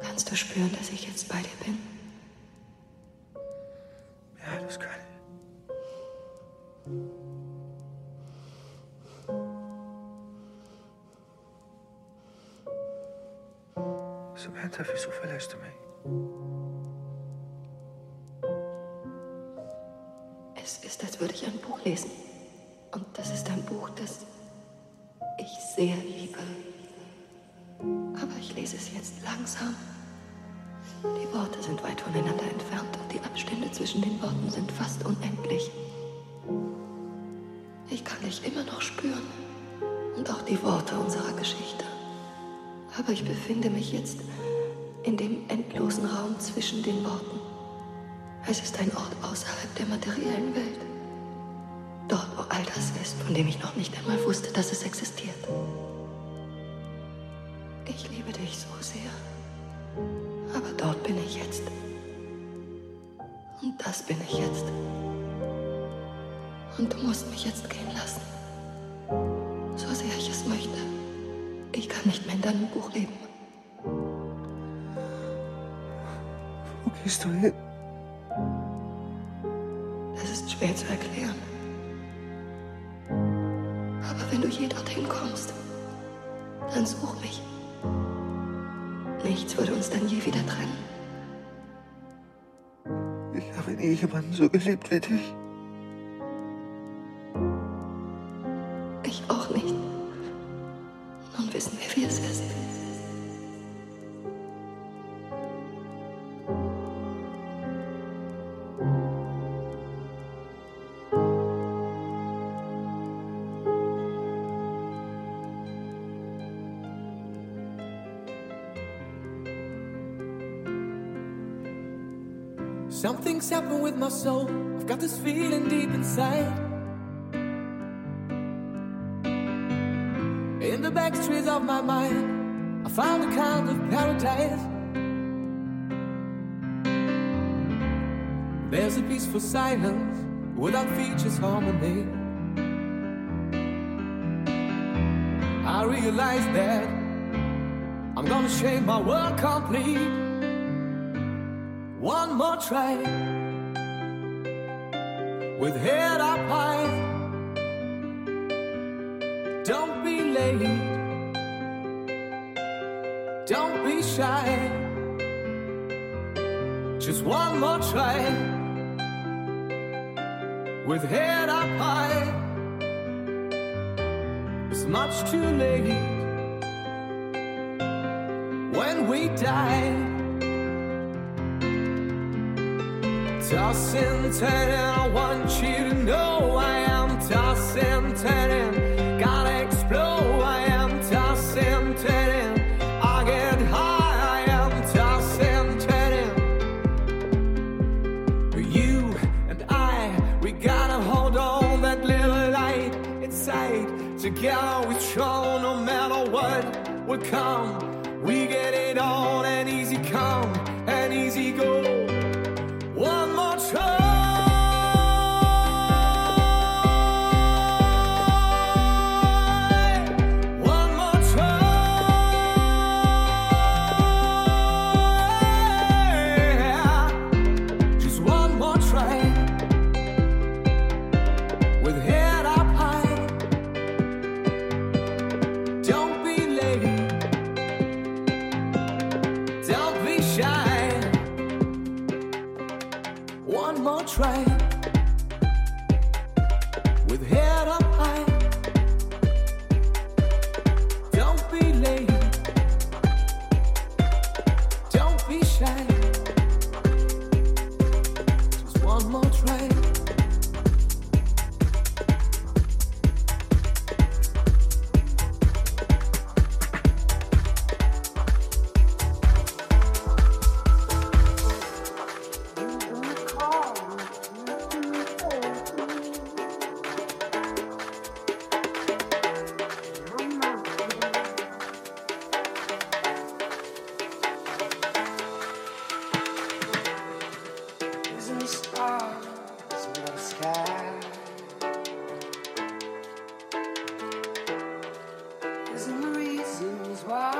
Kannst du spüren, dass ich jetzt bei dir bin? Ja, das kann ich. Wieso verlässt du mich? Es ist, als würde ich ein Buch lesen. Und das ist ein Buch, das ich sehr liebe. Aber ich lese es jetzt langsam. Die Worte sind weit voneinander entfernt und die Abstände zwischen den Worten sind fast unendlich. Ich kann dich immer noch spüren und auch die Worte unserer Geschichte. Aber ich befinde mich jetzt in dem endlosen Raum zwischen den Worten. Es ist ein Ort außerhalb der materiellen Welt. Dort, wo all das ist, von dem ich noch nicht einmal wusste, dass es existiert. Ich liebe dich so sehr. Aber dort bin ich jetzt. Und das bin ich jetzt. Und du musst mich jetzt gehen lassen. So sehr ich es möchte. Ich kann nicht mehr in deinem Buch leben. Wo gehst du hin? Das ist schwer zu erklären. Aber wenn du je dorthin kommst, dann such mich. Jemanden so geliebt wie dich. Harmony. I realize that I'm gonna shape my world complete. One more try with head up high. Don't be late. Don't be shy. Just one more try with head up high. It's much too late when we die. Tossing, turning, I want you to know I am tossing, turning, come. Wow.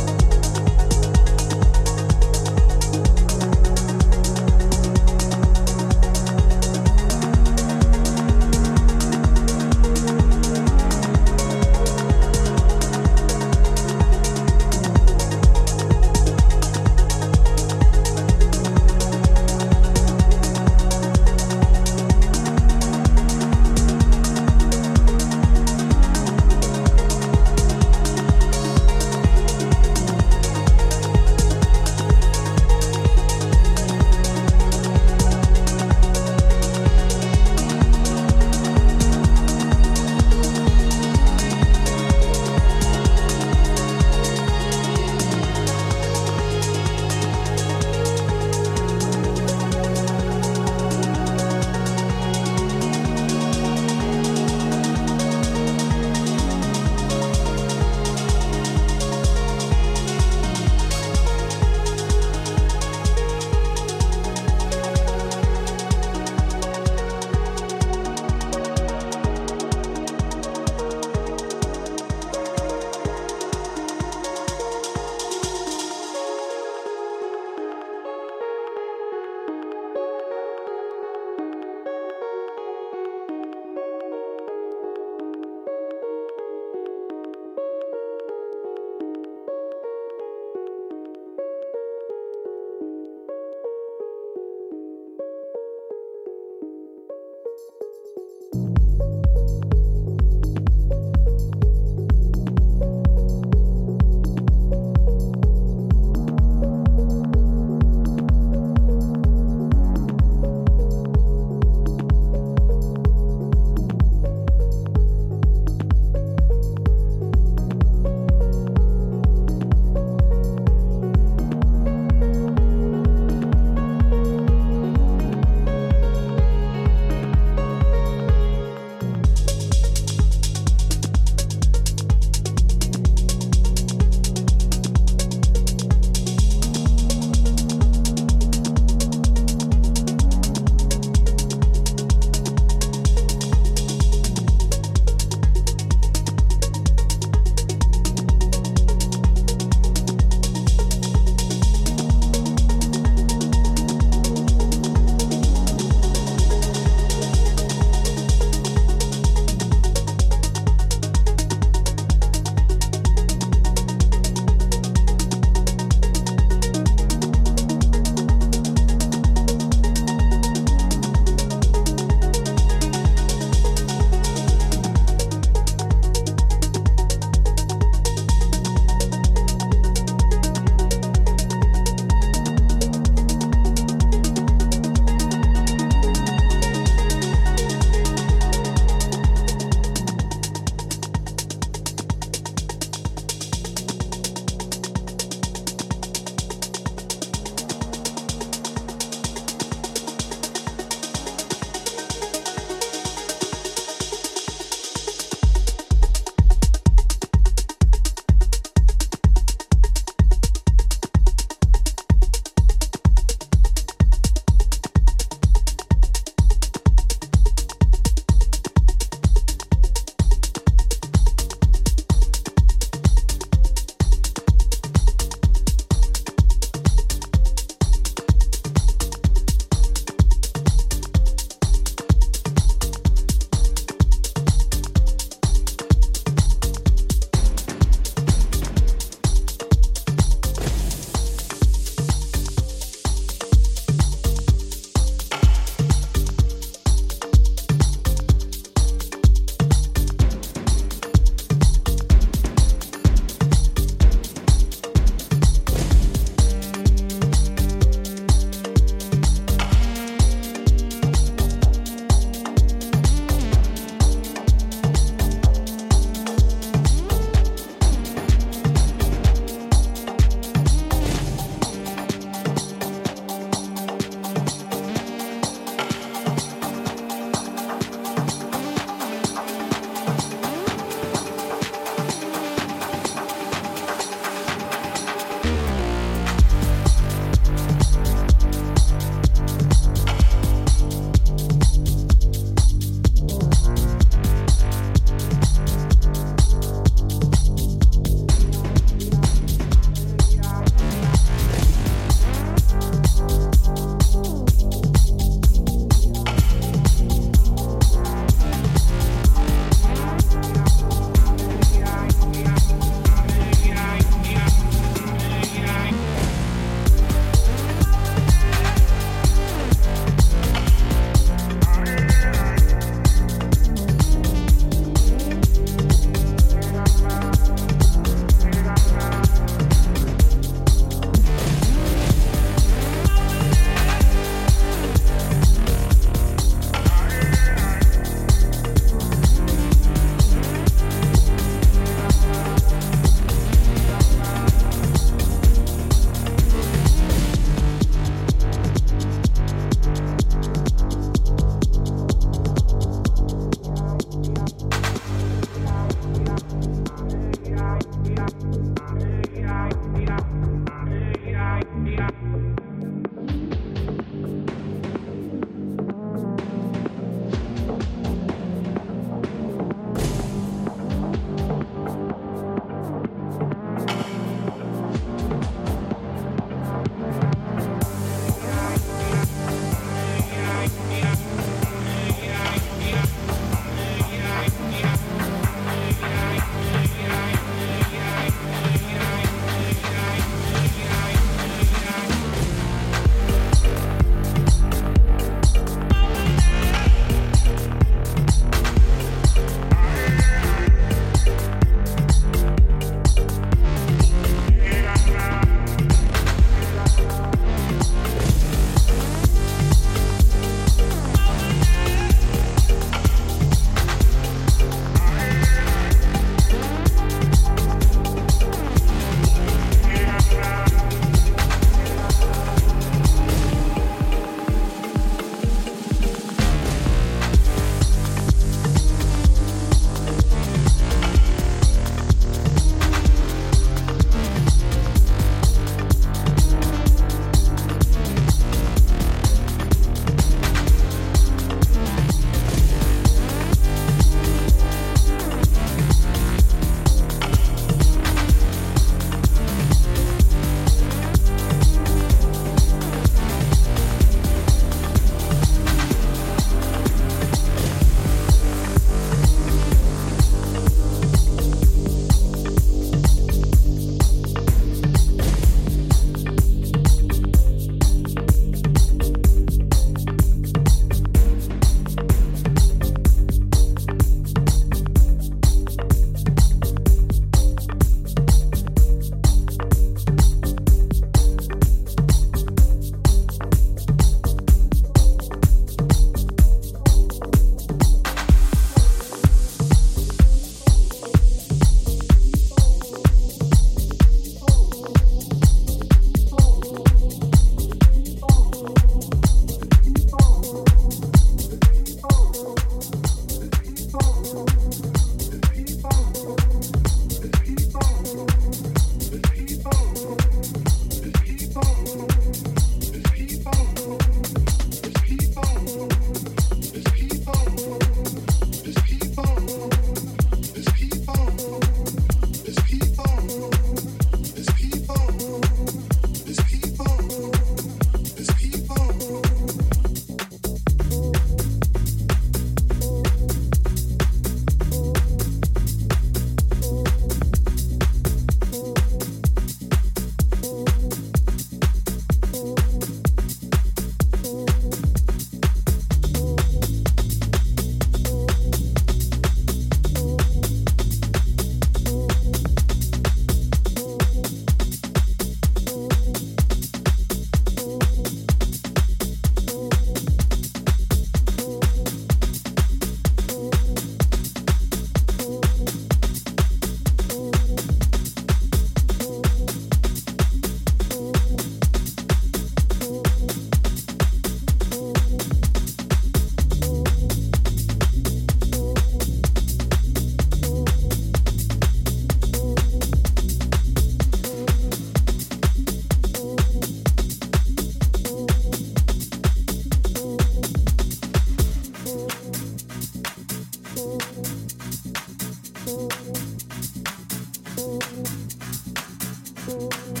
cool.